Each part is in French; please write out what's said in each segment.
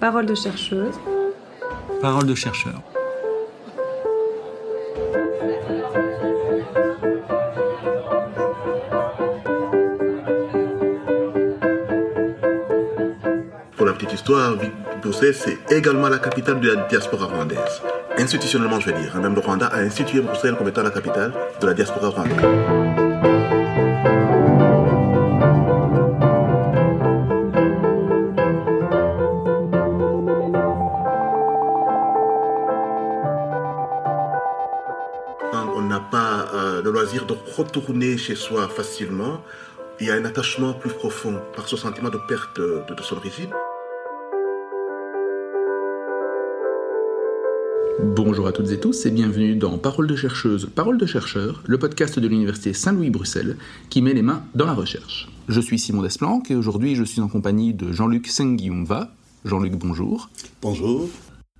Parole de chercheuse. Parole de chercheur. Pour la petite histoire, Bruxelles, c'est également la capitale de la diaspora rwandaise. Institutionnellement, je vais dire. Même le Rwanda a institué Bruxelles comme étant la capitale de la diaspora rwandaise. Retourner chez soi facilement, il y a un attachement plus profond par ce sentiment de perte de, de son origine. Bonjour à toutes et tous et bienvenue dans Parole de chercheuse, Parole de chercheur, le podcast de l'Université Saint-Louis-Bruxelles qui met les mains dans la recherche. Je suis Simon Desplanques et aujourd'hui je suis en compagnie de Jean-Luc Senguiumva. Jean-Luc, bonjour. Bonjour.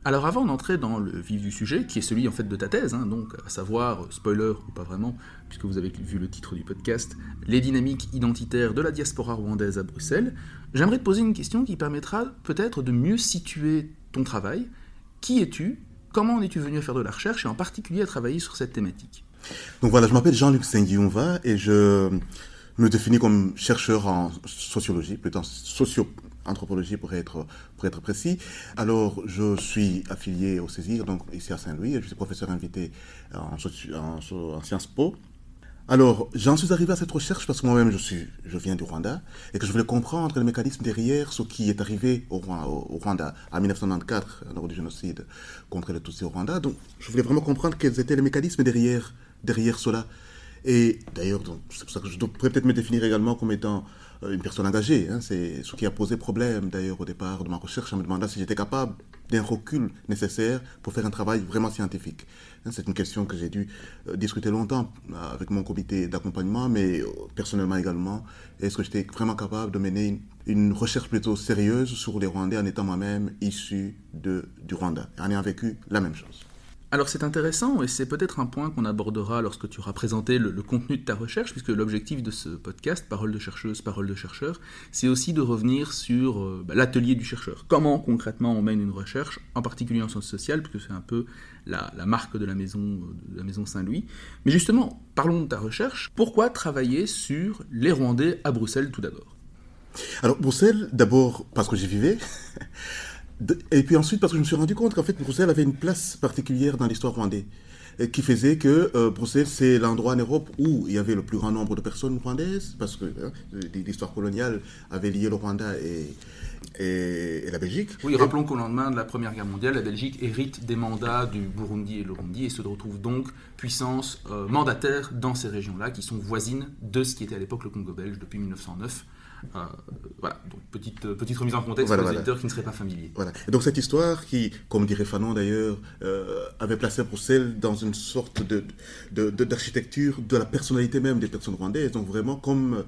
Alors avant d'entrer dans le vif du sujet, qui est celui en fait de ta thèse, hein, donc à savoir, spoiler ou pas vraiment, puisque vous avez vu le titre du podcast, les dynamiques identitaires de la diaspora rwandaise à Bruxelles, j'aimerais te poser une question qui permettra peut-être de mieux situer ton travail. Qui es-tu? Comment en es-tu venu à faire de la recherche? Et en particulier à travailler sur cette thématique. Donc voilà, je m'appelle Jean-Luc Senguiumva et je me définis comme chercheur en sociologie, plutôt en socio-anthropologie pour être, pour être précis. Alors, je suis affilié au CESIR, donc ici à Saint-Louis, et je suis professeur invité en, Sciences Po. Alors, j'en suis arrivé à cette recherche parce que moi-même, je, je viens du Rwanda et que je voulais comprendre les mécanismes derrière ce qui est arrivé au Rwanda en 1994, lors du génocide contre les Tutsis au Rwanda. Donc, je voulais vraiment comprendre quels étaient les mécanismes derrière, derrière cela. Et d'ailleurs, c'est pour ça que je pourrais peut-être me définir également comme étant euh, une personne engagée. hein. C'est ce qui a posé problème d'ailleurs au départ de ma recherche en me demandant si j'étais capable d'un recul nécessaire pour faire un travail vraiment scientifique. Hein, C'est une question que j'ai dû euh, discuter longtemps euh, avec mon comité d'accompagnement, mais personnellement également. Est-ce que j'étais vraiment capable de mener une, recherche plutôt sérieuse sur les Rwandais en étant moi-même issu du Rwanda, en ayant vécu la même chose? Alors c'est intéressant et c'est peut-être un point qu'on abordera lorsque tu auras présenté le, contenu de ta recherche, puisque l'objectif de ce podcast, Parole de chercheuse, Parole de chercheur, c'est aussi de revenir sur euh, bah, l'atelier du chercheur. Comment concrètement on mène une recherche, en particulier en sciences sociales, puisque c'est un peu la, la marque de la maison, de la maison Saint-Louis. Mais justement, parlons de ta recherche. Pourquoi travailler sur les Rwandais à Bruxelles tout d'abord? Alors, Bruxelles, d'abord parce que j'y vivais. Et puis ensuite, parce que je me suis rendu compte qu'en fait, Bruxelles avait une place particulière dans l'histoire rwandaise, qui faisait que euh, Bruxelles, c'est l'endroit en Europe où il y avait le plus grand nombre de personnes rwandaises, parce que hein, l'histoire coloniale avait lié le Rwanda et, et, et la Belgique. Oui, rappelons qu'au lendemain de la Première Guerre mondiale, la Belgique hérite des mandats du Burundi et le Burundi et se retrouve donc puissance euh, mandataire dans ces régions-là qui sont voisines de ce qui était à l'époque le Congo belge depuis 1909. Euh, voilà, donc petite, euh, petite remise en contexte Voilà, pour les voilà. éditeurs qui ne seraient pas familiers. Voilà. Et donc cette histoire qui, comme dirait Fanon d'ailleurs, euh, avait placé Bruxelles dans une sorte de, de- de- d'architecture de la personnalité même des personnes rwandaises. Donc vraiment comme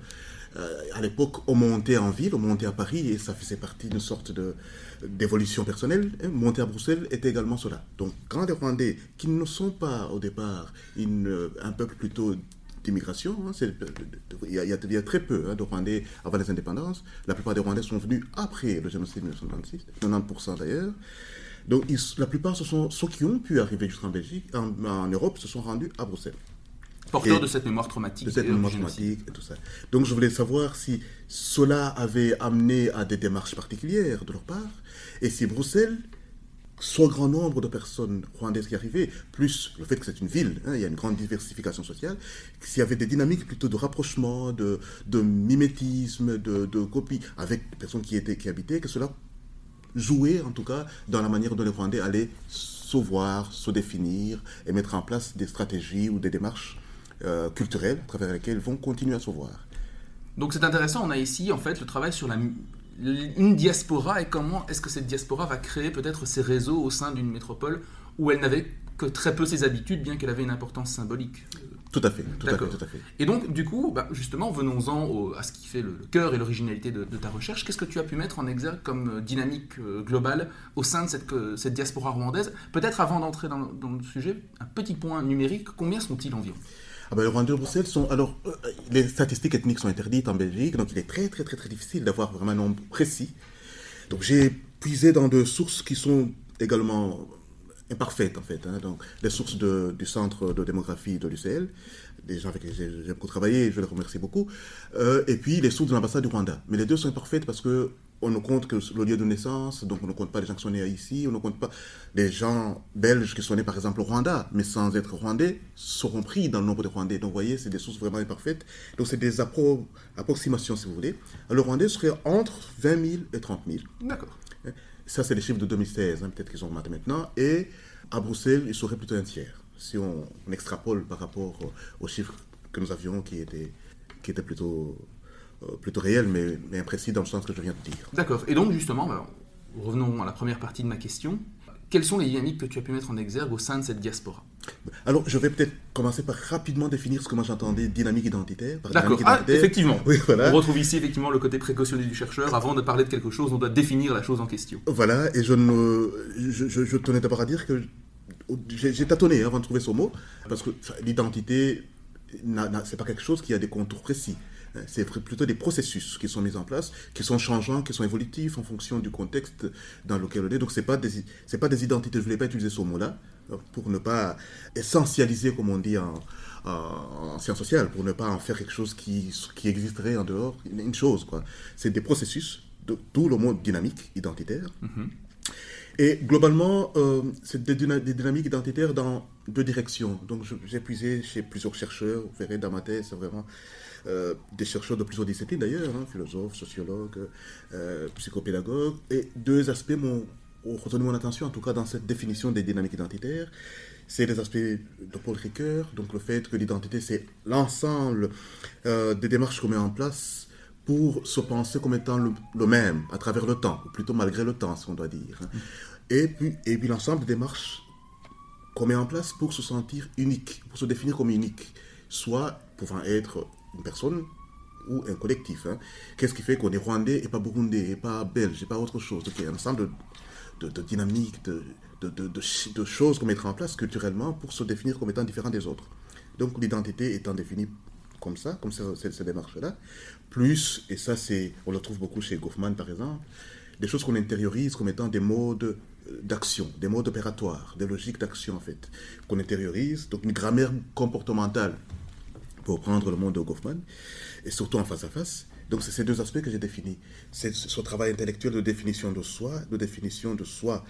euh, à l'époque on montait en ville, on montait à Paris et ça faisait partie d'une sorte de d'évolution personnelle. hein. Monter à Bruxelles était également cela. Donc quand les Rwandais, qui ne sont pas au départ une, un peuple plutôt d'immigration. hein, c'est- il, y a, il y a- il y a très peu hein, de Rwandais avant les indépendances. La plupart des Rwandais sont venus après le génocide de 1996, 90% d'ailleurs. Donc ils- la plupart, ce sont ceux qui ont pu arriver jusqu'en Belgique, en, en Europe, se sont rendus à Bruxelles Porteur Et- de cette mémoire traumatique. de cette mémoire traumatique et tout ça. Donc je voulais savoir si cela avait amené à des démarches particulières de leur part, et si Bruxelles, soit grand nombre de personnes rwandaises qui arrivaient, plus le fait que c'est une ville, hein, il y a une grande diversification sociale, s'il y avait des dynamiques plutôt de rapprochement, de, mimétisme, de, de copie avec des personnes qui, étaient, qui habitaient, que cela jouait en tout cas dans la manière dont les Rwandais allaient se voir, se définir et mettre en place des stratégies ou des démarches euh, culturelles à travers lesquelles ils vont continuer à se voir. Donc c'est intéressant, on a ici en fait le travail sur la, une diaspora et comment est-ce que cette diaspora va créer peut-être ses réseaux au sein d'une métropole où elle n'avait que très peu ses habitudes, bien qu'elle avait une importance symbolique. Tout à fait, tout à fait, tout à fait. Et donc, du coup, bah, justement, venons-en à ce qui fait le, le cœur et l'originalité de, de ta recherche. Qu'est-ce que tu as pu mettre en exergue comme euh, dynamique euh, globale au sein de cette, diaspora rwandaise? Peut-être avant d'entrer dans, dans le sujet, un petit point numérique. Combien sont-ils environ? Ah ben, les de Bruxelles sont. Alors, euh, les statistiques ethniques sont interdites en Belgique, donc il est très, très, très, très difficile d'avoir vraiment un nombre précis. Donc, j'ai puisé dans des sources qui sont également imparfaites, en fait. Hein. donc, les sources du Centre de démographie de l'UCL, des gens avec qui j'ai beaucoup travaillé, je les remercie beaucoup, euh, et puis les sources de l'ambassade du Rwanda. Mais les deux sont imparfaites parce que on ne compte que le lieu de naissance, donc on ne compte pas les gens qui sont nés ici, on ne compte pas les gens belges qui sont nés par exemple au Rwanda, mais sans être rwandais, seront pris dans le nombre de rwandais. Donc vous voyez, c'est des sources vraiment imparfaites. Donc c'est des approximations si vous voulez. Le rwandais serait entre 20 000 et 30 000. D'accord. Ça, c'est les chiffres de 2016, hein, peut-être qu'ils ont augmenté maintenant. Et à Bruxelles, il serait plutôt un tiers, si on, extrapole par rapport aux chiffres que nous avions qui étaient, qui étaient plutôt plutôt réel, mais, mais, imprécis dans le sens que je viens de dire. D'accord. Et donc, justement, revenons à la première partie de ma question. Quelles sont les dynamiques que tu as pu mettre en exergue au sein de cette diaspora? Alors, je vais peut-être commencer par rapidement définir ce que moi j'entendais dynamique identitaire. D'accord, ah, effectivement. On retrouve ici effectivement le côté précautionné du chercheur. Avant de parler de quelque chose, on doit définir la chose en question. Voilà, et je, ne, je, je, tenais d'abord à dire que j'ai tâtonné avant de trouver ce mot, parce que l'identité, c'est pas quelque chose qui a des contours précis. C'est plutôt des processus qui sont mis en place, qui sont changeants, qui sont évolutifs en fonction du contexte dans lequel on est. Donc, ce n'est pas, des, pas des identités, je ne voulais pas utiliser ce mot-là, pour ne pas essentialiser, comme on dit en, en, sciences sociales, pour ne pas en faire quelque chose qui, qui existerait en dehors. Une chose, quoi. C'est des processus, de, tout le monde dynamique, identitaire. Mm-hmm. Et globalement, euh, c'est des, des, dynamiques identitaires dans deux directions. Donc, j'ai puisé chez plusieurs chercheurs. Vous verrez dans ma thèse, vraiment euh, des chercheurs de plusieurs disciplines d'ailleurs, hein, philosophes, sociologues, euh, psychopédagogues. Et deux aspects m'ont retenu mon attention, en tout cas dans cette définition des dynamiques identitaires. C'est les aspects de Paul Ricoeur, donc le fait que l'identité, c'est l'ensemble euh, des démarches qu'on met en place pour se penser comme étant le, même à travers le temps, ou plutôt malgré le temps, si on doit dire. Hein. Et puis, et puis l'ensemble des démarches qu'on met en place pour se sentir unique, pour se définir comme unique, soit pouvant être une personne ou un collectif. Hein. Qu'est-ce qui fait qu'on est rwandais et pas burundais, et pas belge, et pas autre chose? Donc il y a un ensemble de, dynamiques, de, choses qu'on mettra en place culturellement pour se définir comme étant différent des autres. Donc l'identité étant définie comme ça, comme ces démarches-là, plus, et ça c'est, on le trouve beaucoup chez Goffman par exemple, des choses qu'on intériorise comme étant des modes d'action, des modes opératoires, des logiques d'action en fait, qu'on intériorise, donc une grammaire comportementale pour prendre le monde de Goffman, et surtout en face à face. Donc c'est ces deux aspects que j'ai définis. C'est ce travail intellectuel de définition de soi, de définition de soi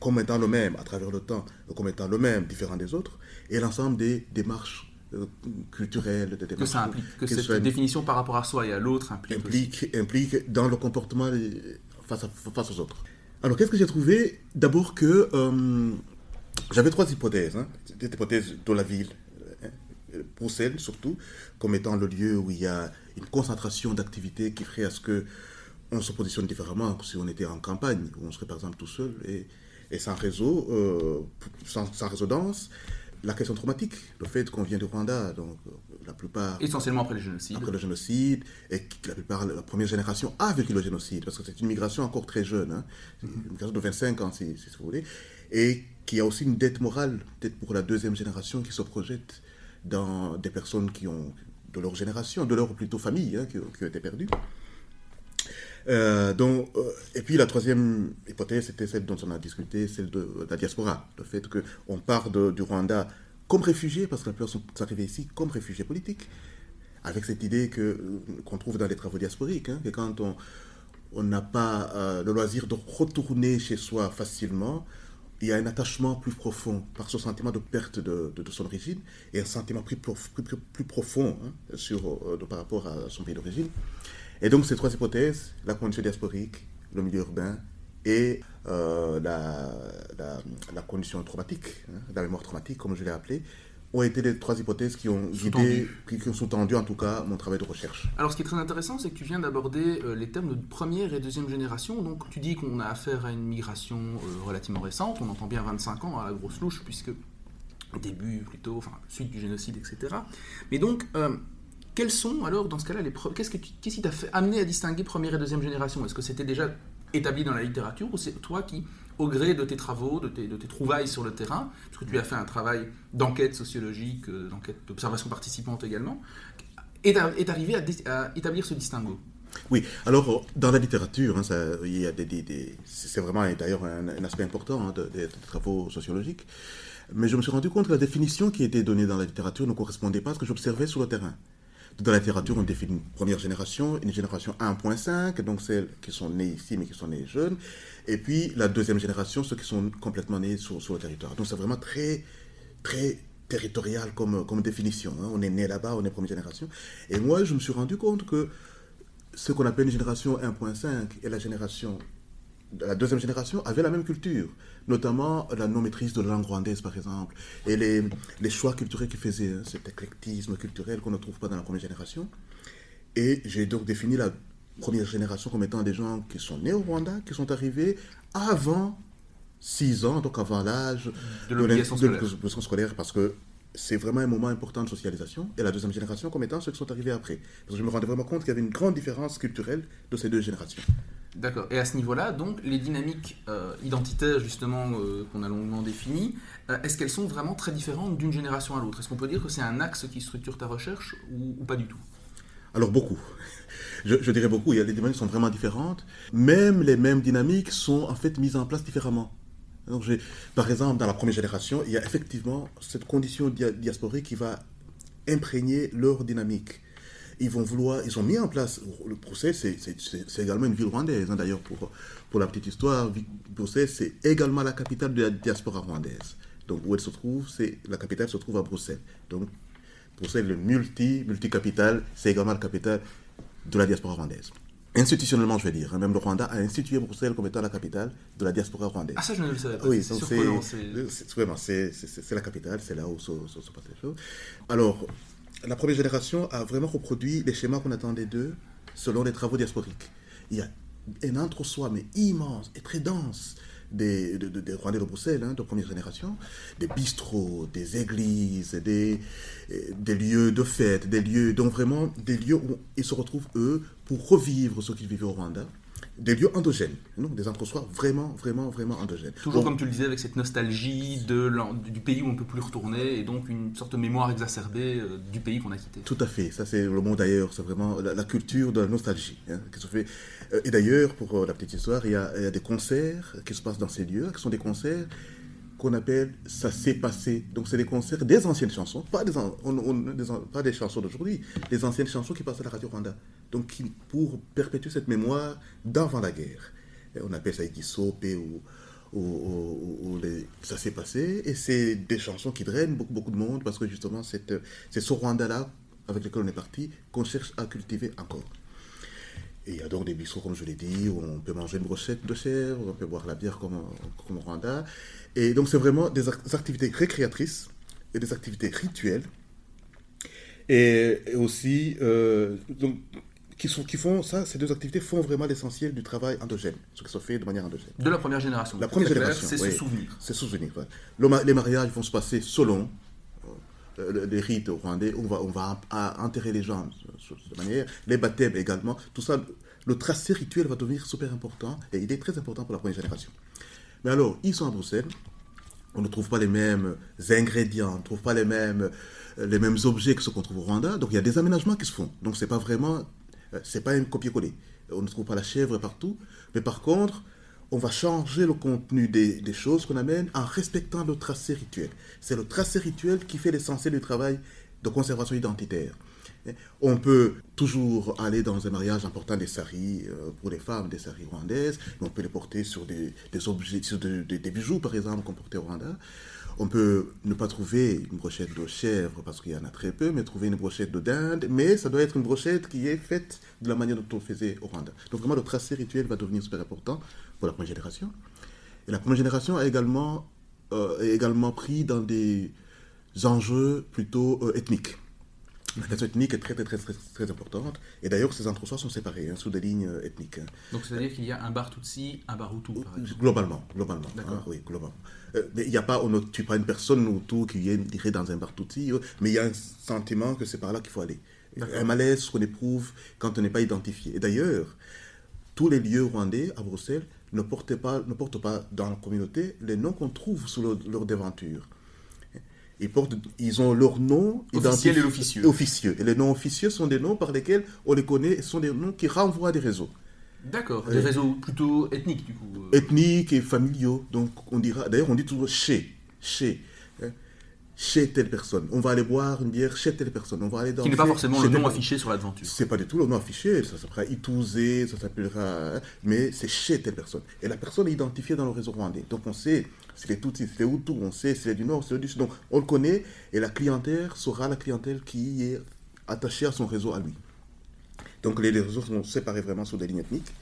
comme étant le même à travers le temps, comme étant le même, différent des autres, et l'ensemble des démarches euh, culturelles, des démarches... Que ça implique, que cette définition par rapport à soi et à l'autre implique implique, implique dans le comportement face, à, face aux autres. Alors qu'est-ce que j'ai trouvé? D'abord que euh, j'avais trois hypothèses. Hein. Des hypothèses de la ville, Bruxelles surtout, comme étant le lieu où il y a une concentration d'activités qui ferait à ce que on se positionne différemment si on était en campagne, où on serait par exemple tout seul et, et sans réseau, euh, sans, sans, réseau dense. La question traumatique, le fait qu'on vient du Rwanda, donc la plupart... Essentiellement après le génocide. Après le génocide, et que la plupart, la première génération a vécu le génocide, parce que c'est une migration encore très jeune, hein, une migration de 25 ans si, si vous voulez, et qui a aussi une dette morale, peut-être pour la deuxième génération qui se projette dans des personnes qui ont, de leur génération, de leur plutôt famille, hein, qui, ont été perdues. Euh, donc, euh, et puis la troisième hypothèse, c'était celle dont on a discuté, celle de, la diaspora. Le fait qu'on part du Rwanda comme réfugiés, parce que la plupart sont arrivés ici comme réfugiés politiques, avec cette idée que, qu'on trouve dans les travaux diasporiques, hein, que quand on on n'a pas euh, le loisir de retourner chez soi facilement, il y a un attachement plus profond par ce sentiment de perte de, de, son origine et un sentiment plus, profond hein, euh, par rapport à son pays d'origine. Et donc ces trois hypothèses, la condition diasporique, le milieu urbain et euh, la, la, condition traumatique, hein, la mémoire traumatique comme je l'ai appelé, ont été les trois hypothèses qui ont guidé, qui, ont sous-tendu en tout cas mon travail de recherche. Alors ce qui est très intéressant, c'est que tu viens d'aborder euh, les termes de première et deuxième génération. Donc tu dis qu'on a affaire à une migration euh, relativement récente, on entend bien 25 ans à la grosse louche, puisque début plutôt, enfin suite du génocide, etc. Mais donc, euh, quels sont alors dans ce cas-là les qu'est-ce, que qu'est-ce qui t'a fait amener à distinguer première et deuxième génération? Est-ce que c'était déjà établi dans la littérature ou c'est toi qui au gré de tes travaux, de tes, de tes, trouvailles sur le terrain, puisque tu as fait un travail d'enquête sociologique, euh, d'enquête d'observation participante également, est, est arrivé à, établir ce distinguo Oui, alors dans la littérature, hein, ça, il y a des, c'est vraiment d'ailleurs un, aspect important hein, des travaux sociologiques. Mais je me suis rendu compte que la définition qui était donnée dans la littérature ne correspondait pas à ce que j'observais sur le terrain. Dans la littérature, on définit une première génération, une génération 1.5, donc celles qui sont nées ici mais qui sont nées jeunes, et puis la deuxième génération, ceux qui sont complètement nés sur, sur le territoire. Donc c'est vraiment très, très territorial comme, comme définition. Hein. On est né là-bas, on est première génération. Et moi, je me suis rendu compte que ce qu'on appelle une génération 1.5 et la génération la deuxième génération avaient la même culture, notamment la non-maîtrise de la langue rwandaise, par exemple, et les, les choix culturels qu'ils faisaient, hein, cet éclectisme culturel qu'on ne trouve pas dans la première génération. Et j'ai donc défini la première génération comme étant des gens qui sont nés au Rwanda, qui sont arrivés avant 6 ans, donc avant l'âge de l'obligation scolaire. scolaire, parce que c'est vraiment un moment important de socialisation, et la deuxième génération comme étant ceux qui sont arrivés après. Parce que je me rendais vraiment compte qu'il y avait une grande différence culturelle de ces deux générations. D'accord. Et à ce niveau-là, donc, les dynamiques euh, identitaires, justement, euh, qu'on a longuement définies, euh, est-ce qu'elles sont vraiment très différentes d'une génération à l'autre? Est-ce qu'on peut dire que c'est un axe qui structure ta recherche ou, pas du tout? Alors, beaucoup. Je, dirais beaucoup. Il y a, les dynamiques sont vraiment différentes. Même les mêmes dynamiques sont en fait mises en place différemment. Donc, par exemple, dans la première génération, il y a effectivement cette condition diasporique qui va imprégner leur dynamique ils vont vouloir, ils ont mis en place, le procès, c'est également une ville rwandaise, hein, d'ailleurs, pour, pour la petite histoire, Bruxelles, c'est également la capitale de la diaspora rwandaise. Donc, où elle se trouve, c'est la capitale se trouve à Bruxelles. Donc, Bruxelles, le multi, multi-capitale, c'est également la capitale de la diaspora rwandaise. Institutionnellement, je vais dire. Hein, même le Rwanda a institué Bruxelles comme étant la capitale de la diaspora rwandaise. Ah, ça, je ne le savais pas. Oui, c'est la capitale, c'est là où se, se, se passent les choses. Alors, la première génération a vraiment reproduit les schémas qu'on attendait d'eux selon les travaux diasporiques. Il y a un entre-soi, mais immense et très dense, des, Rwandais de Bruxelles, hein, de première génération, des bistrots, des églises, des, des lieux de fête, des lieux, donc vraiment des lieux où ils se retrouvent, eux, pour revivre ce qu'ils vivaient au Rwanda des lieux endogènes, des entre-soi vraiment, vraiment, vraiment endogènes. Toujours comme tu le disais, avec cette nostalgie de, du pays où on ne peut plus retourner, et donc une sorte de mémoire exacerbée euh, du pays qu'on a quitté. Tout à fait, ça c'est le mot d'ailleurs, c'est vraiment la, culture de la nostalgie hein, qui se fait. Euh, et d'ailleurs, pour euh, la petite histoire, il y, a, il y, a, des concerts qui se passent dans ces lieux, qui sont des concerts qu'on appelle Ça s'est passé. Donc, c'est des concerts des anciennes chansons, pas des, pas des chansons d'aujourd'hui, des anciennes chansons qui passent à la Radio Rwanda. Donc, pour perpétuer cette mémoire d'avant la guerre. on appelle ça Ikisope ou, ou, ça s'est passé. Et c'est des chansons qui drainent beaucoup, beaucoup de monde parce que justement, c'est ce Rwanda-là avec lequel on est parti qu'on cherche à cultiver encore. Et il y a donc des bistrots, comme je l'ai dit, où on peut manger une brochette de chair, où on peut boire la bière comme, comme au Rwanda. Et donc, c'est vraiment des activités récréatrices et des activités rituelles. Et, aussi, euh, donc, qui, sont, qui font ça, ces deux activités font vraiment l'essentiel du travail endogène, ce qui se fait de manière endogène. De la première génération. La première génération, c'est ce souvenir. C'est ce souvenir. les mariages vont se passer selon les rites rwandais, on va, on va enterrer les gens de cette manière, les baptêmes également, tout ça, le tracé rituel va devenir super important et il est très important pour la première génération. Mais alors, ils sont à Bruxelles, on ne trouve pas les mêmes ingrédients, on ne trouve pas les mêmes, euh, les mêmes objets que ce qu'on trouve au Rwanda, donc il y a des aménagements qui se font. Donc c'est pas vraiment, euh, c'est pas un copier-coller. On ne trouve pas la chèvre partout, mais par contre, on va changer le contenu des, choses qu'on amène en respectant le tracé rituel. C'est le tracé rituel qui fait l'essentiel du travail de conservation identitaire. On peut toujours aller dans un mariage en portant des saris euh, pour les femmes, des saris rwandaises, on peut les porter sur des, objets, sur des, bijoux par exemple qu'on portait au Rwanda. On peut ne pas trouver une brochette de chèvre parce qu'il y en a très peu, mais trouver une brochette de dinde. Mais ça doit être une brochette qui est faite de la manière dont on faisait au Rwanda. Donc vraiment, le tracé rituel va devenir super important pour la première génération. Et la première génération a également, euh, également pris dans des enjeux plutôt euh, ethniques. La question ethnique est très, très, très, très, importante. Et d'ailleurs, ces entre-soi sont séparés hein, sous des lignes euh, ethniques. Hein. Donc, c'est-à-dire qu'il y a un bar Tutsi, un bar Hutu, Globalement, globalement. Hein, oui, globalement. mais il n'y a pas, on ne tue pas une personne Hutu qui irait dans un bar Tutsi, mais il y a un sentiment que c'est par là qu'il faut aller. Un malaise qu'on éprouve quand on n'est pas identifié. Et d'ailleurs, tous les lieux rwandais à Bruxelles ne portent pas, ne portent pas dans la communauté les noms qu'on trouve sous leur, devanture. Ils, portent, ils ont leur nom officiel et officieux. officieux. Et les noms officieux sont des noms par lesquels on les connaît, et sont des noms qui renvoient à des réseaux. D'accord, des réseaux plutôt ethniques du coup. euh. Ethniques et familiaux. Donc on dira, d'ailleurs on dit toujours chez, chez, chez telle personne. On va aller boire une bière chez telle personne. On va aller dans Qui n'est pas forcément le nom affiché sur l'aventure. C'est pas du tout le nom affiché, ça s'appellera Itouzé, ça s'appellera. hein, mais c'est chez telle personne. Et la personne est identifiée dans le réseau rwandais. Donc on sait s'il est Tutsi, s'il est Hutu, on sait s'il est du Nord, s'il est du Sud. Donc on le connaît et la clientèle sera la clientèle qui est attachée à son réseau à lui. Donc les, les réseaux sont séparés vraiment sur des lignes ethniques.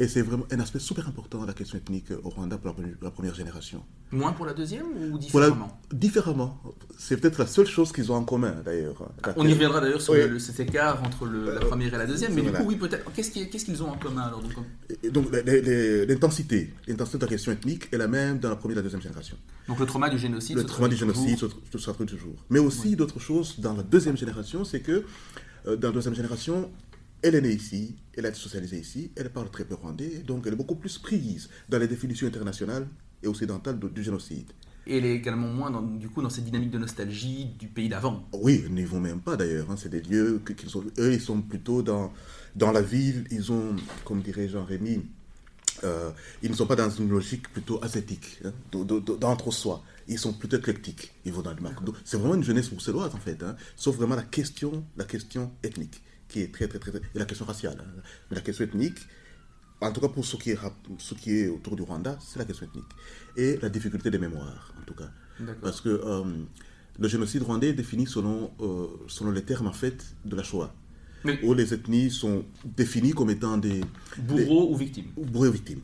Et c'est vraiment un aspect super important la question ethnique au Rwanda pour la, première- génération. Moins pour la deuxième ou la- différemment? différemment. C'est peut-être la seule chose qu'ils ont en commun d'ailleurs. On y reviendra d'ailleurs sur Oui. le- le- cet écart entre le- la première et la deuxième, mais du Voilà. coup, oui, peut-être. Qu'est-ce qui- qu'est-ce qu'ils ont en commun alors donc, l'intensité, l'intensité de la question ethnique est la même dans la première et la deuxième génération. donc le trauma du génocide Le trauma du génocide se traduit toujours. Mais aussi d'autres choses dans la deuxième génération, c'est que euh, dans la deuxième génération, elle est née ici, elle a été socialisée ici, elle parle très peu rwandais, donc elle est beaucoup plus prise dans les définitions internationales et occidentales de- du génocide. Et elle est également moins dans, du coup dans cette dynamique de nostalgie du pays d'avant. Oui, ils n'y vont même pas d'ailleurs. hein. C'est des lieux qu'ils sont. Eux, ils sont plutôt dans, dans la ville. Ils ont, comme dirait Jean-Rémy, euh, ils ne sont pas dans une logique plutôt ascétique, hein, de- de- de- d'entre-soi. Ils sont plutôt éclectiques. Ils vont dans le marque. C'est vraiment une jeunesse bruxelloise en fait. hein. Sauf vraiment la question, la question ethnique, qui est très, très, très. très- et la question raciale. hein. Mais la question ethnique, en tout cas pour ce qui est, ce qui est autour du Rwanda, c'est la question ethnique. Et la difficulté des mémoires, en tout cas. Parce que euh, le génocide rwandais est défini selon, euh, selon les termes en fait de la Shoah, Mais où les ethnies sont définies comme étant des bourreau ou victime. des bourreaux victimes.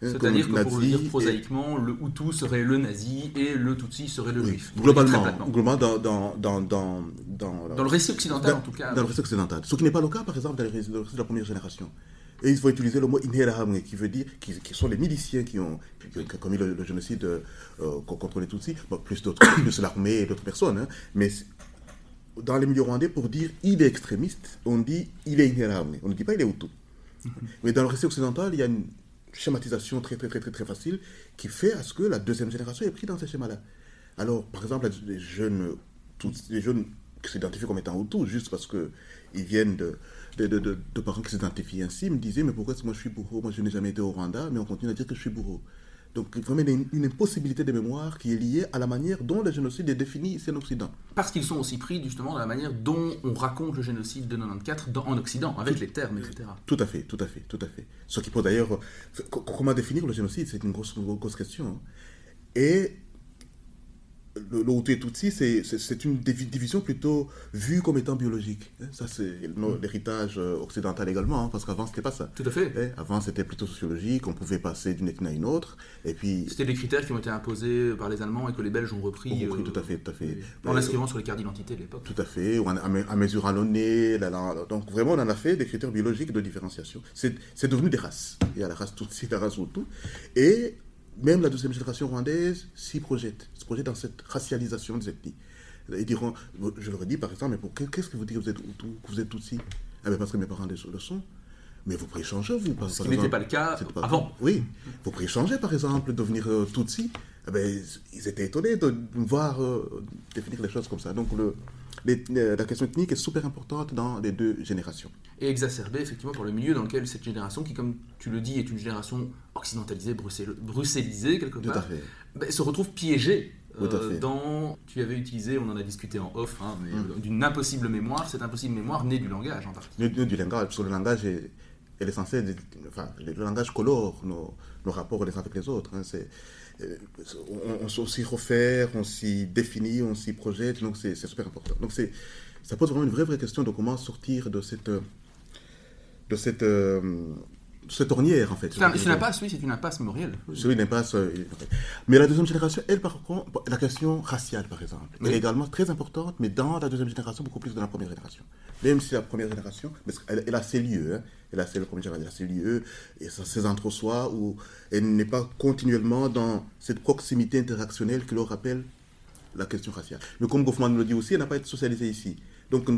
C'est-à-dire que pour le dire et- prosaïquement, le Hutu serait le nazi et le Tutsi serait le oui, juif. Globalement, globalement dans, dans, dans, dans, dans, le récit occidental en tout cas. Dans le récit occidental. Ce qui n'est pas le cas, par exemple, dans le récit, de la première génération. Et ils vont utiliser le mot Inherahamwe, qui veut dire, qui, qui sont les miliciens qui ont, qui ont commis le, le génocide euh, contre les Tutsis, Bon, plus d'autres, plus l'armée et d'autres personnes. hein. Mais dans les milieux rwandais, pour dire il est extrémiste, on dit il est Inherahamwe. On ne dit pas il est Hutu. Mais dans le récit occidental, il y a une schématisation très, très, très, très, très facile qui fait à ce que la deuxième génération est prise dans ces schémas-là. Alors, par exemple, les jeunes, tous, les jeunes qui s'identifient comme étant Hutus, juste parce qu'ils viennent de, de, de, de- parents qui s'identifient ainsi, me disaient, mais pourquoi moi je suis bourreau? Moi, je n'ai jamais été au Rwanda, mais on continue à dire que je suis bourreau. Donc, il y a une, une impossibilité de mémoire qui est liée à la manière dont le génocide est défini ici en Occident. Parce qu'ils sont aussi pris justement dans la manière dont on raconte le génocide de 94 dans- en Occident, avec les termes, etc. Tout à fait, tout à fait, tout à fait. Ce qui pose d'ailleurs. euh, co- Comment définir le génocide? C'est une grosse, grosse question. hein. Et et Tutsi, c'est- une divi- division plutôt vue comme étant biologique. hein. Ça, c'est l'héritage euh, occidental également, hein, parce qu'avant, c'était pas ça. Tout à fait. hein. Avant, c'était plutôt sociologique, on pouvait passer d'une ethnie à une autre, et puis. C'était des critères qui ont été imposés par les Allemands et que les Belges ont repris, On repris, euh, tout à fait, tout à fait. en l'inscrivant sur les cartes d'identité de l'époque. Tout à fait, ou en, en me- en mesurant le nez. donc vraiment, on en a fait des critères biologiques de différenciation. C'est c'est devenu des races. Il y a la race Tutsi, la race Hutu. Et même la deuxième génération rwandaise s'y projette, se projette dans cette racialisation des ethnies. Ils diront, je leur ai dit par exemple, mais pour- qu'est-ce que vous dites que vous êtes Hutu, que vous êtes Tutsi Ah ben parce que mes parents le sont. Mais vous pourriez changer, vous. Par, Ce qui n'était pas le cas pas- avant. Oui, vous pourriez changer, par exemple, devenir euh, Tutsi. Eh ben, ils étaient étonnés de me voir euh, définir les choses comme ça. Donc, le, les- euh, la question ethnique est super importante dans les deux générations. Et exacerbé effectivement par le milieu dans lequel cette génération, qui comme tu le dis est une génération occidentalisée, bruxelle- bruxellisée quelque Tout à part, fait. ben, se retrouve piégée euh, dans, tu avais utilisé, on en a discuté en off, hein, mais, Mm. euh, d'une impossible mémoire, cette impossible mémoire née du langage en partie. Du, du- langage, parce que le langage est, est l'essentiel, enfin, le, le langage colore nos, nos rapports les uns avec les autres. hein. C'est, on, on s'y refaire, on s'y définit, on s'y projette, donc c'est super important. Donc ça pose vraiment une vraie, vraie question de comment sortir de cette, euh, de cette, euh, cette ornière, en fait. C'est un- c'est une impasse, oui, c'est une impasse mémorielle. Sur une impasse. euh, Mais la deuxième génération, elle, par contre, la question raciale, par exemple, elle est également très importante, mais dans la deuxième génération, beaucoup plus que dans la première génération. Même si la première génération, elle a ses lieux, hein, elle a ses, première elle a ses lieux, et ses entre-soi, où elle n'est pas continuellement dans cette proximité interactionnelle qui leur rappelle la question raciale. Mais comme Goffman le dit aussi, elle n'a pas été socialisée ici. Donc,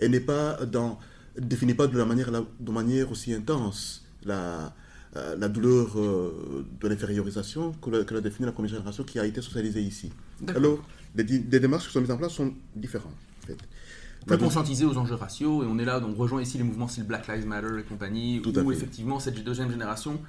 elle n'est pas dans, définit pas de la manière, de manière aussi intense la, euh, la douleur euh, de l'infériorisation que, la- que l'a définie la première génération qui a été socialisée ici. D'accord. Alors, les, les démarches qui sont mises en place sont différentes. En fait. Plus conscientiser aux enjeux raciaux, et on est là, on rejoint ici les mouvements style Black Lives Matter et compagnie, Tout où effectivement cette deuxième génération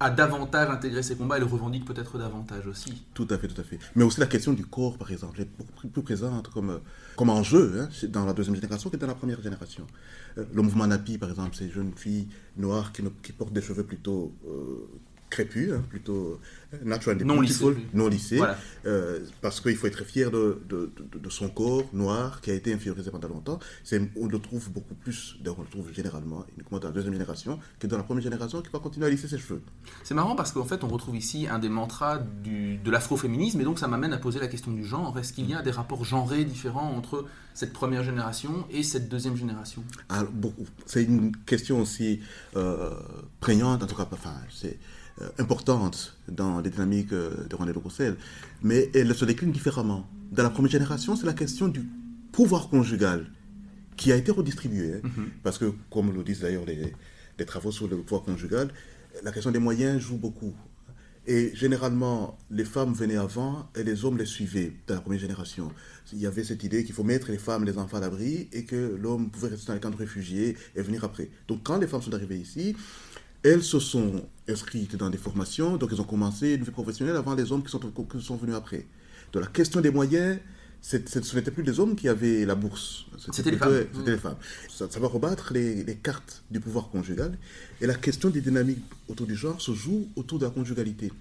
a davantage intégré ces combats et le revendique peut-être davantage aussi. Tout à fait, tout à fait. Mais aussi la question du corps, par exemple, est beaucoup plus- présente comme, euh, comme enjeu hein, dans la deuxième génération que dans la première génération. Euh, le mouvement Napi, par exemple, ces jeunes filles noires qui, qui portent des cheveux plutôt euh, crépus, hein, plutôt euh, natural, Non beautiful, lissés. non lissés, Voilà. euh, parce qu'il faut être fier de, de, de- de son corps noir qui a été infériorisé pendant longtemps. C'est, on le trouve beaucoup plus, d'ailleurs on le trouve généralement, uniquement dans la deuxième génération, que dans la première génération qui va continuer à lisser ses cheveux. C'est marrant parce qu'en fait, on retrouve ici un des mantras du- de l'afroféminisme, et donc ça m'amène à poser la question du genre. Est-ce qu'il y a des rapports genrés différents entre cette première génération et cette deuxième génération? C'est une question aussi euh, prégnante, en tout cas, enfin, c'est importante dans les dynamiques euh, de René de Roussel, mais elle se décline différemment. Dans la première génération, c'est la question du pouvoir conjugal qui a été redistribué. hein. Parce que, comme le disent d'ailleurs les, les travaux sur le pouvoir conjugal, la question des moyens joue beaucoup. Et généralement, les femmes venaient avant et les hommes les suivaient dans la première génération. Il y avait cette idée qu'il faut mettre les femmes, les enfants à l'abri et que l'homme pouvait rester dans les camps de réfugiés et venir après. Donc quand les femmes sont arrivées ici, elles se sont inscrites dans des formations, donc elles ont commencé une vie professionnelle avant les hommes qui sont, qui sont venus après. Donc la question des moyens, ce n'était plus les hommes qui avaient la bourse. C'était les femmes. Les femmes. Ça, ça va rebattre les, les cartes du pouvoir conjugal. Et la question des dynamiques autour du genre se joue autour de la conjugalité.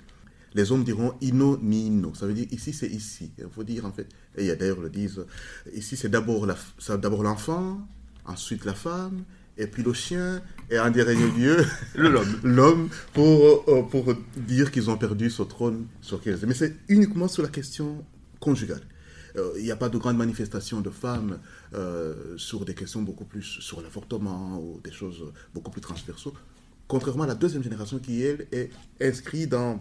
Les hommes diront ino ni ino. Ça veut dire ici, c'est ici. Il faut dire en fait. Et d'ailleurs le disent ici, c'est d'abord l'enfant, ensuite la femme, et puis le chien, et en dernier lieu, l'homme. l'homme, pour, euh, pour dire qu'ils ont perdu ce trône sur étaient. Mais c'est uniquement sur la question conjugale. Euh, Il n'y a pas de grande manifestation de femmes euh, sur des questions beaucoup plus sur l'avortement ou des choses beaucoup plus transversaux. Contrairement à la deuxième génération qui, elle, est inscrite dans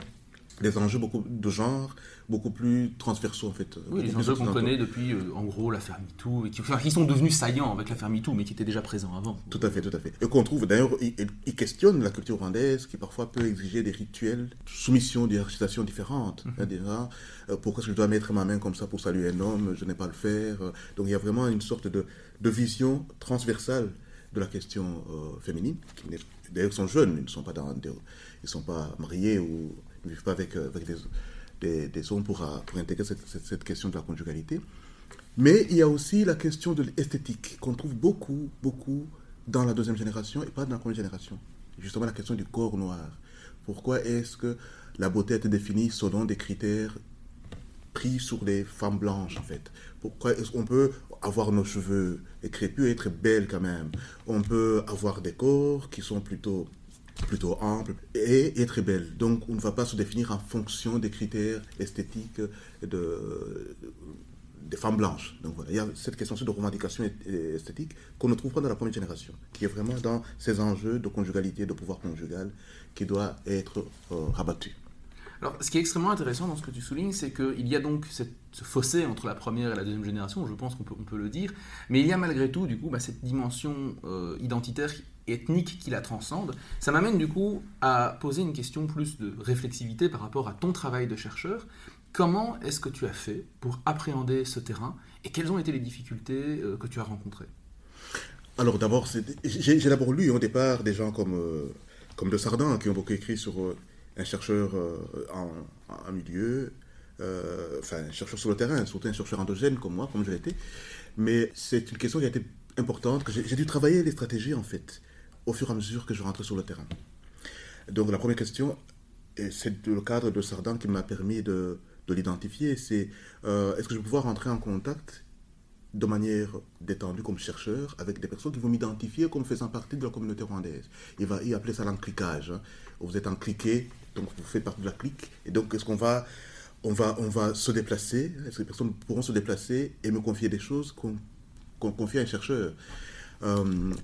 des enjeux beaucoup de genre, beaucoup plus transversaux en fait. Oui, les enjeux qu'on connaît depuis, euh, en gros, l'affaire MeToo, et qui, enfin, qui sont devenus saillants avec l'affaire MeToo, mais qui étaient déjà présents avant. Tout à fait, tout à fait. Et qu'on trouve, d'ailleurs, il, il- il questionne la culture rwandaise qui parfois peut exiger des rituels, soumission, des récitations différentes. Mhm. hein, déjà, euh, pourquoi est-ce que je dois mettre ma main comme ça pour saluer un homme? Je n'ai pas à le faire. Donc il y a vraiment une sorte de, de vision transversale de la question euh, féminine. D'ailleurs, ils sont jeunes, ils ne sont pas, dans ils sont pas mariés ou ils ne vivent pas avec, euh, avec des, des, hommes pour, euh, pour intégrer cette question de la conjugalité. Mais il y a aussi la question de l'esthétique qu'on trouve beaucoup, beaucoup dans la deuxième génération et pas dans la première génération. Justement, la question du corps noir. Pourquoi est-ce que la beauté a été définie selon des critères pris sur les femmes blanches, en fait? Pourquoi est-ce qu'on peut avoir nos cheveux crépus et être belle quand même? On peut avoir des corps qui sont plutôt plutôt amples et être belle. Donc, on ne va pas se définir en fonction des critères esthétiques de, des femmes blanches. Donc voilà, il y a cette question de revendication est- est- esthétique qu'on ne trouve pas dans la première génération, qui est vraiment dans ces enjeux de conjugalité, de pouvoir conjugal, qui doit être euh, rabattu. Alors, ce qui est extrêmement intéressant dans ce que tu soulignes, c'est qu'il y a donc cette- ce fossé entre la première et la deuxième génération, je pense qu'on peut, on peut le dire, mais il y a malgré tout, du coup, bah, cette dimension euh, identitaire, ethnique qui la transcende. Ça m'amène, du coup, à poser une question plus de réflexivité par rapport à ton travail de chercheur. Comment est-ce que tu as fait pour appréhender ce terrain et quelles ont été les difficultés euh, que tu as rencontrées? Alors d'abord, j'ai d'abord lu au départ des gens comme, euh, comme De Sardin qui ont beaucoup écrit sur euh, un chercheur en, milieu, enfin un chercheur sur le terrain, surtout un chercheur endogène comme moi, comme je l'étais. Mais c'est une question qui a été importante, j'ai dû travailler les stratégies en fait, au fur et à mesure que je rentrais sur le terrain. Donc la première question, c'est le cadre de Sardin qui m'a permis de, de l'identifier, c'est euh, est-ce que je vais pouvoir rentrer en contact de manière détendue comme chercheur avec des personnes qui vont m'identifier comme faisant partie de la communauté rwandaise? Il va y appeler ça l'encliquage. hein. Vous êtes encliqué, donc vous faites partie de la clique. Et donc, est-ce qu'on va, on va, on va se déplacer? Est-ce que les personnes pourront se déplacer et me confier des choses qu'on confie à un chercheur?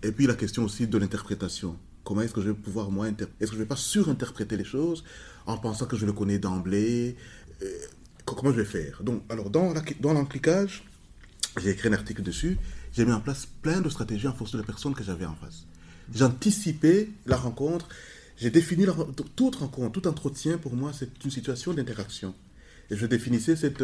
Et puis la question aussi de l'interprétation. Comment est-ce que je vais pouvoir, moi, inter- est-ce que je ne vais pas surinterpréter les choses en pensant que je le connais d'emblée? Euh, Comment je vais faire? Donc, alors, dans la- l'encliquage, j'ai écrit un article dessus, j'ai mis en place plein de stratégies en fonction de la personne que j'avais en face. J'ai anticipé la rencontre, j'ai défini toute rencontre, tout entretien, pour moi, c'est une situation d'interaction. Et je définissais cette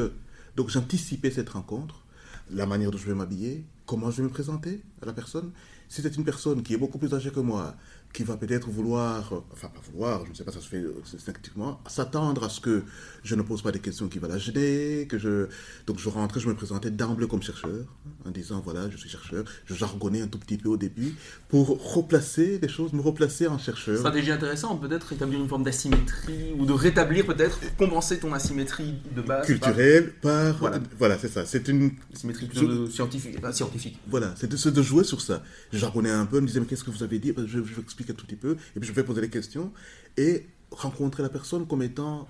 Donc j'anticipais cette rencontre, la manière dont je vais m'habiller, comment je vais me présenter à la personne. Si c'est une personne qui est beaucoup plus âgée que moi, qui va peut-être vouloir, enfin pas vouloir, je ne sais pas ça se fait instinctivement, s'attendre à ce que je ne pose pas des questions qui vont la gêner, que je... Donc je rentrais, je me présentais d'emblée comme chercheur, en disant voilà, je suis chercheur, je jargonnais un tout petit peu au début, pour replacer les choses, me replacer en chercheur. Stratégie intéressante, peut-être rétablir une forme d'asymétrie, ou de rétablir peut-être, compenser ton asymétrie de base. Culturelle, par... Voilà, voilà c'est ça, c'est une... Asymétrie plutôt scientifique, pas scientifique. Voilà, c'est de, de, jouer sur ça. Je jargonnais un peu, me disais mais qu'est-ce que vous avez dit? Je, je vais un tout petit peu, et puis je vais poser des questions, et rencontrer la personne comme étant,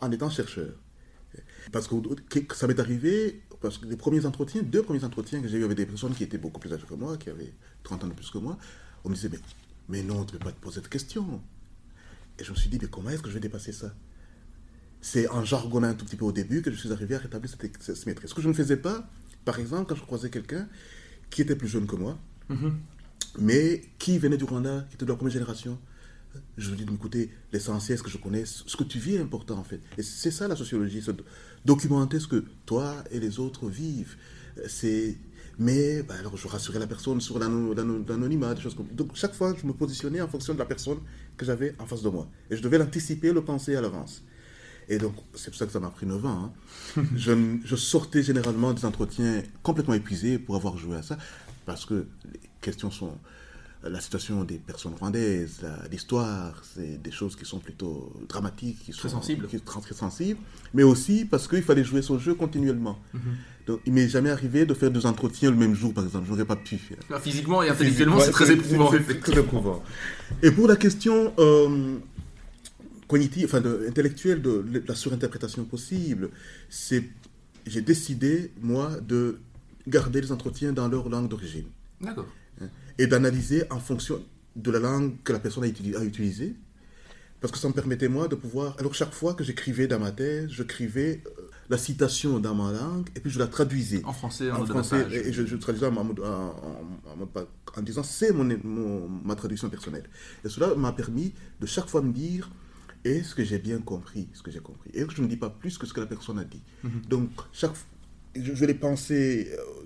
en étant chercheur. Parce que ça m'est arrivé, parce que les premiers entretiens, deux premiers entretiens que j'ai eu avec des personnes qui étaient beaucoup plus âgées que moi, qui avaient 30 ans de plus que moi, on me disait, mais, mais non, tu ne peux pas te poser de questions. Et je me suis dit, mais comment est-ce que je vais dépasser ça? C'est en jargonnant un tout petit peu au début que je suis arrivé à rétablir cette, symétrie. Ce que je ne faisais pas, par exemple, quand je croisais quelqu'un qui était plus jeune que moi, Mhm. Mais qui venait du Rwanda, qui était de la première génération. Je lui dis, écoutez, l'essentiel, ce que je connais, ce que tu vis est important en fait. Et c'est ça la sociologie, documenter ce que toi et les autres vivent. C'est, mais bah, alors je rassurais la personne sur l'anonymat, des choses comme Donc chaque fois, je me positionnais en fonction de la personne que j'avais en face de moi. Et je devais l'anticiper, le penser à l'avance. Et donc, c'est pour ça que ça m'a pris 9 ans. hein. je, je sortais généralement des entretiens complètement épuisés pour avoir joué à ça, parce que questions sont la situation des personnes rwandaises, l'histoire, c'est des choses qui sont plutôt dramatiques, qui Très sont sensibles. qui sont très sensibles, mais aussi parce qu'il fallait jouer son jeu continuellement. Donc, il m'est jamais arrivé de faire deux entretiens le même jour, par exemple. J'aurais pas pu. Là, physiquement et intellectuellement, c'est très éprouvant. c'est- très éprouvant. Et pour la question euh, cognitive, enfin de- intellectuelle de la surinterprétation possible, c'est j'ai décidé moi de garder les entretiens dans leur langue d'origine D'accord. Hein, et d'analyser en fonction de la langue que la personne a, utilisée, a utilisée. Parce que ça me permettait, moi, de pouvoir... Alors, chaque fois que j'écrivais dans ma thèse, j'écrivais euh, la citation dans ma langue, et puis je la traduisais En français, en, en français, et et je, je traduisais en, disant c'est mon, mon- ma traduction personnelle. Et cela m'a permis de chaque fois me dire est-ce que j'ai bien compris ce que j'ai compris Et que je ne dis pas plus que ce que la personne a dit. Donc, chaque, je, je l'ai pensé euh,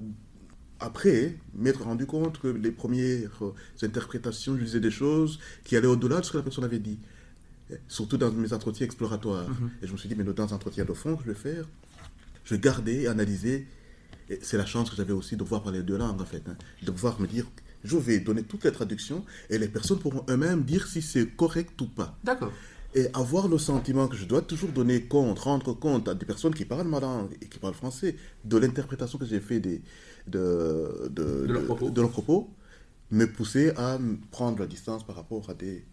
après, m'être rendu compte que les premières euh, interprétations, je disais des choses qui allaient au-delà de ce que la personne avait dit. Surtout dans mes entretiens exploratoires. Et je me suis dit, mais dans un entretien de fond que je vais faire, je vais garder et c'est la chance que j'avais aussi de pouvoir parler deux langues, en fait. hein. de pouvoir me dire, je vais donner toutes les traductions et les personnes pourront eux-mêmes dire si c'est correct ou pas. D'accord. Et avoir le sentiment que je dois toujours donner compte, rendre compte à des personnes qui parlent ma langue et qui parlent français de l'interprétation que j'ai fait des, de, de, De leurs propos. de leurs propos, me pousser à prendre la distance par rapport à des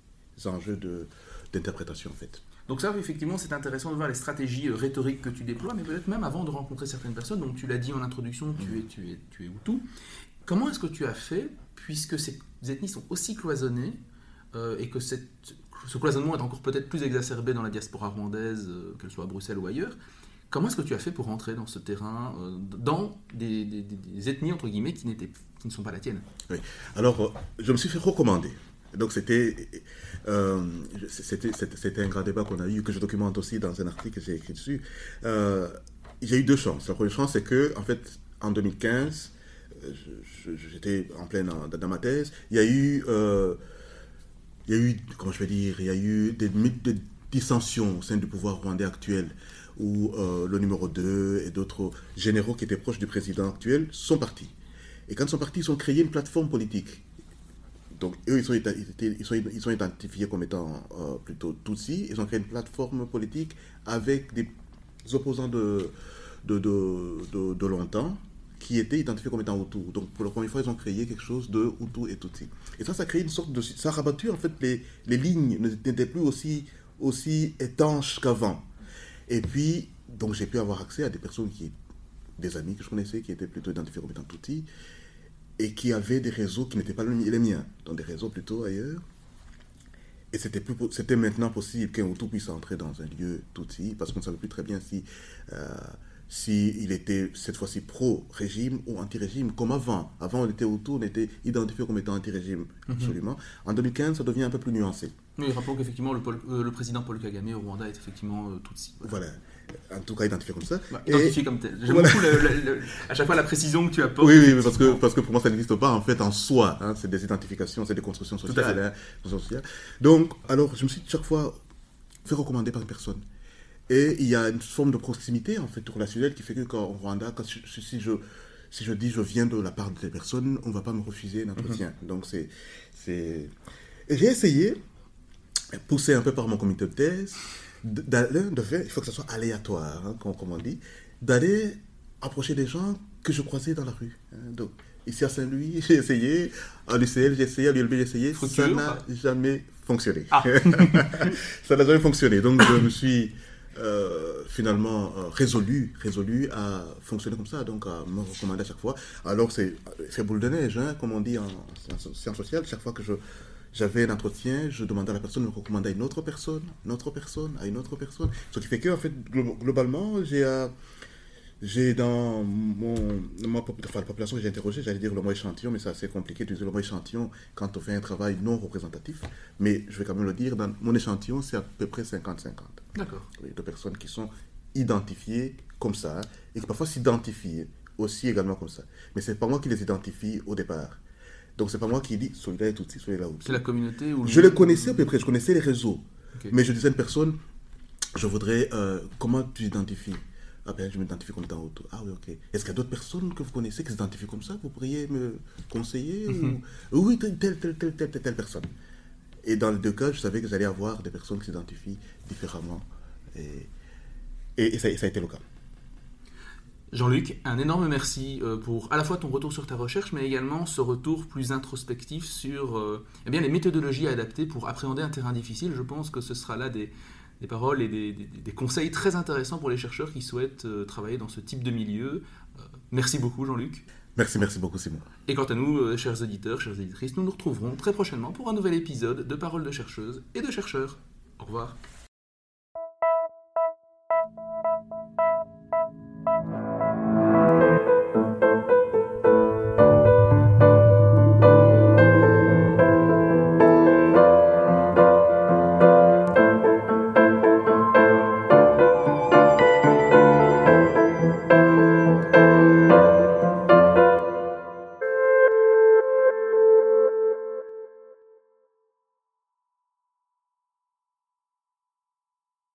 enjeux de- d'interprétation, en fait. Donc ça, effectivement, c'est intéressant de voir les stratégies euh, rhétoriques que tu déploies, mais peut-être même avant de rencontrer certaines personnes. Donc tu l'as dit en introduction, tu es, tu es, tu es Hutu. Comment est-ce que tu as fait, puisque ces ethnies sont aussi cloisonnées, euh, et que cette- ce cloisonnement est encore peut-être plus exacerbé dans la diaspora rwandaise, euh, qu'elle soit à Bruxelles ou ailleurs, comment est-ce que tu as fait pour rentrer dans ce terrain, euh, dans des, ethnies, entre guillemets, qui, qui ne sont pas la tienne? Oui. Alors, euh, je me suis fait recommander. Donc, c'était euh, c'était un grand débat qu'on a eu, que je documente aussi dans un article que j'ai écrit dessus. Euh, j'ai eu deux chances. La première chance, c'est que, en fait, en 2015, euh, je- je- j'étais en pleine dans, ma thèse, il y a eu, euh, il y a eu, comment je vais dire, il y a eu des, dissensions au sein du pouvoir rwandais actuel, où euh, le numéro 2 et d'autres généraux qui étaient proches du président actuel sont partis. Et quand ils sont partis, ils ont créé une plateforme politique. Donc, eux, ils sont, ils sont, ils sont identifiés comme étant euh, plutôt Tutsi. Ils ont créé une plateforme politique avec des opposants de, de, de, longtemps qui étaient identifiés comme étant Hutu. Donc, pour la première fois, ils ont créé quelque chose de Hutu et Tutsi. Et ça, ça a créé une sorte de... Ça a rabattu, en fait, les, les lignes n'étaient plus aussi, aussi étanches qu'avant. Et puis, donc, j'ai pu avoir accès à des personnes qui... Des amis que je connaissais qui étaient plutôt comme étant Tutsi et qui avaient des réseaux qui n'étaient pas les miens, dans des réseaux plutôt ailleurs. Et c'était maintenant possible qu'un Hutu puisse entrer dans un lieu Tutsi, parce qu'on ne savait plus très bien si, euh, si il était cette fois-ci pro-régime ou anti-régime, comme avant. Avant, on était Hutu, on était identifié comme étant anti-régime, absolument. En 2015, ça devient un peu plus nuancé. Oui, rappelons qu'effectivement, le, euh, le président Paul Kagame au Rwanda est effectivement euh, Tutsi. Voilà. Voilà. en tout cas identifié comme ça. Bah, Et- identifié comme tel. J'aime Voilà. beaucoup le- le- le- à chaque fois la précision que tu apportes. Oui, oui, parce que, parce que pour moi, ça n'existe pas en fait en soi. hein. c'est des identifications, c'est des constructions sociales. hein, sociales. Donc, alors, je me suis chaque fois fait recommander par une personne. Et il y a une forme de proximité en fait relationnelle qui fait que quand au Rwanda, quand si, je si je dis je viens de la part de telle personne, on ne va pas me refuser un entretien. Donc c'est c'est j'ai essayé poussé un peu par mon comité de thèse, d'aller, de faire, il faut que ce soit aléatoire, hein, comme, comme on dit, d'aller approcher des gens que je croisais dans la rue. hein. Donc, ici à Saint-Louis, j'ai essayé, à l'UCL, j'ai essayé, à l'ULB, j'ai essayé, ça n'a jamais fonctionné. Ah. ça n'a jamais fonctionné. Donc, je me suis euh, finalement euh, résolu, résolu à fonctionner comme ça, donc à me recommander à chaque fois. Alors, c'est boule de neige, hein, comme on dit en sciences sociales. Chaque fois que je j'avais un entretien, je demandais à la personne de me recommander à une autre personne, une autre personne, à une autre personne. Ce qui fait que, en fait, glo- globalement, j'ai euh, j'ai dans mon, ma pop- enfin, la population que j'ai interrogée, j'allais dire le mot échantillon, mais c'est assez compliqué d'utiliser le mot échantillon quand on fait un travail non représentatif. Mais je vais quand même le dire, dans mon échantillon, c'est à peu près 50-50 D'accord. de personnes qui sont identifiées comme ça et qui parfois s'identifient aussi également comme ça. Mais c'est pas moi qui les identifie au départ. Donc c'est pas moi qui dis celui-là est Tutsi, celui-là Hutu. C'est la communauté où Je les connaissais à peu près, je connaissais les réseaux. Mais je disais à une personne, je voudrais, euh, comment tu t'identifies? Ah ben je m'identifie comme Hutu. Ah oui, ok. Est-ce qu'il y a d'autres personnes que vous connaissez qui s'identifient comme ça? Vous pourriez me conseiller Mhm. ou... Oui, telle, telle, telle, telle, telle, personne. Et dans les deux cas, je savais que j'allais avoir des personnes qui s'identifient différemment. Et, et, et ça, et ça a été le cas. Jean-Luc, un énorme merci euh, pour à la fois ton retour sur ta recherche, mais également ce retour plus introspectif sur euh, eh bien, les méthodologies à adapter pour appréhender un terrain difficile. Je pense que ce sera là des, des paroles et des, des- des conseils très intéressants pour les chercheurs qui souhaitent euh, travailler dans ce type de milieu. Euh, merci beaucoup, Jean-Luc. Merci, merci beaucoup Simon. Et quant à nous, euh, chers auditeurs, chères auditrices, nous nous retrouverons très prochainement pour un nouvel épisode de Paroles de chercheuses et de chercheurs. Au revoir.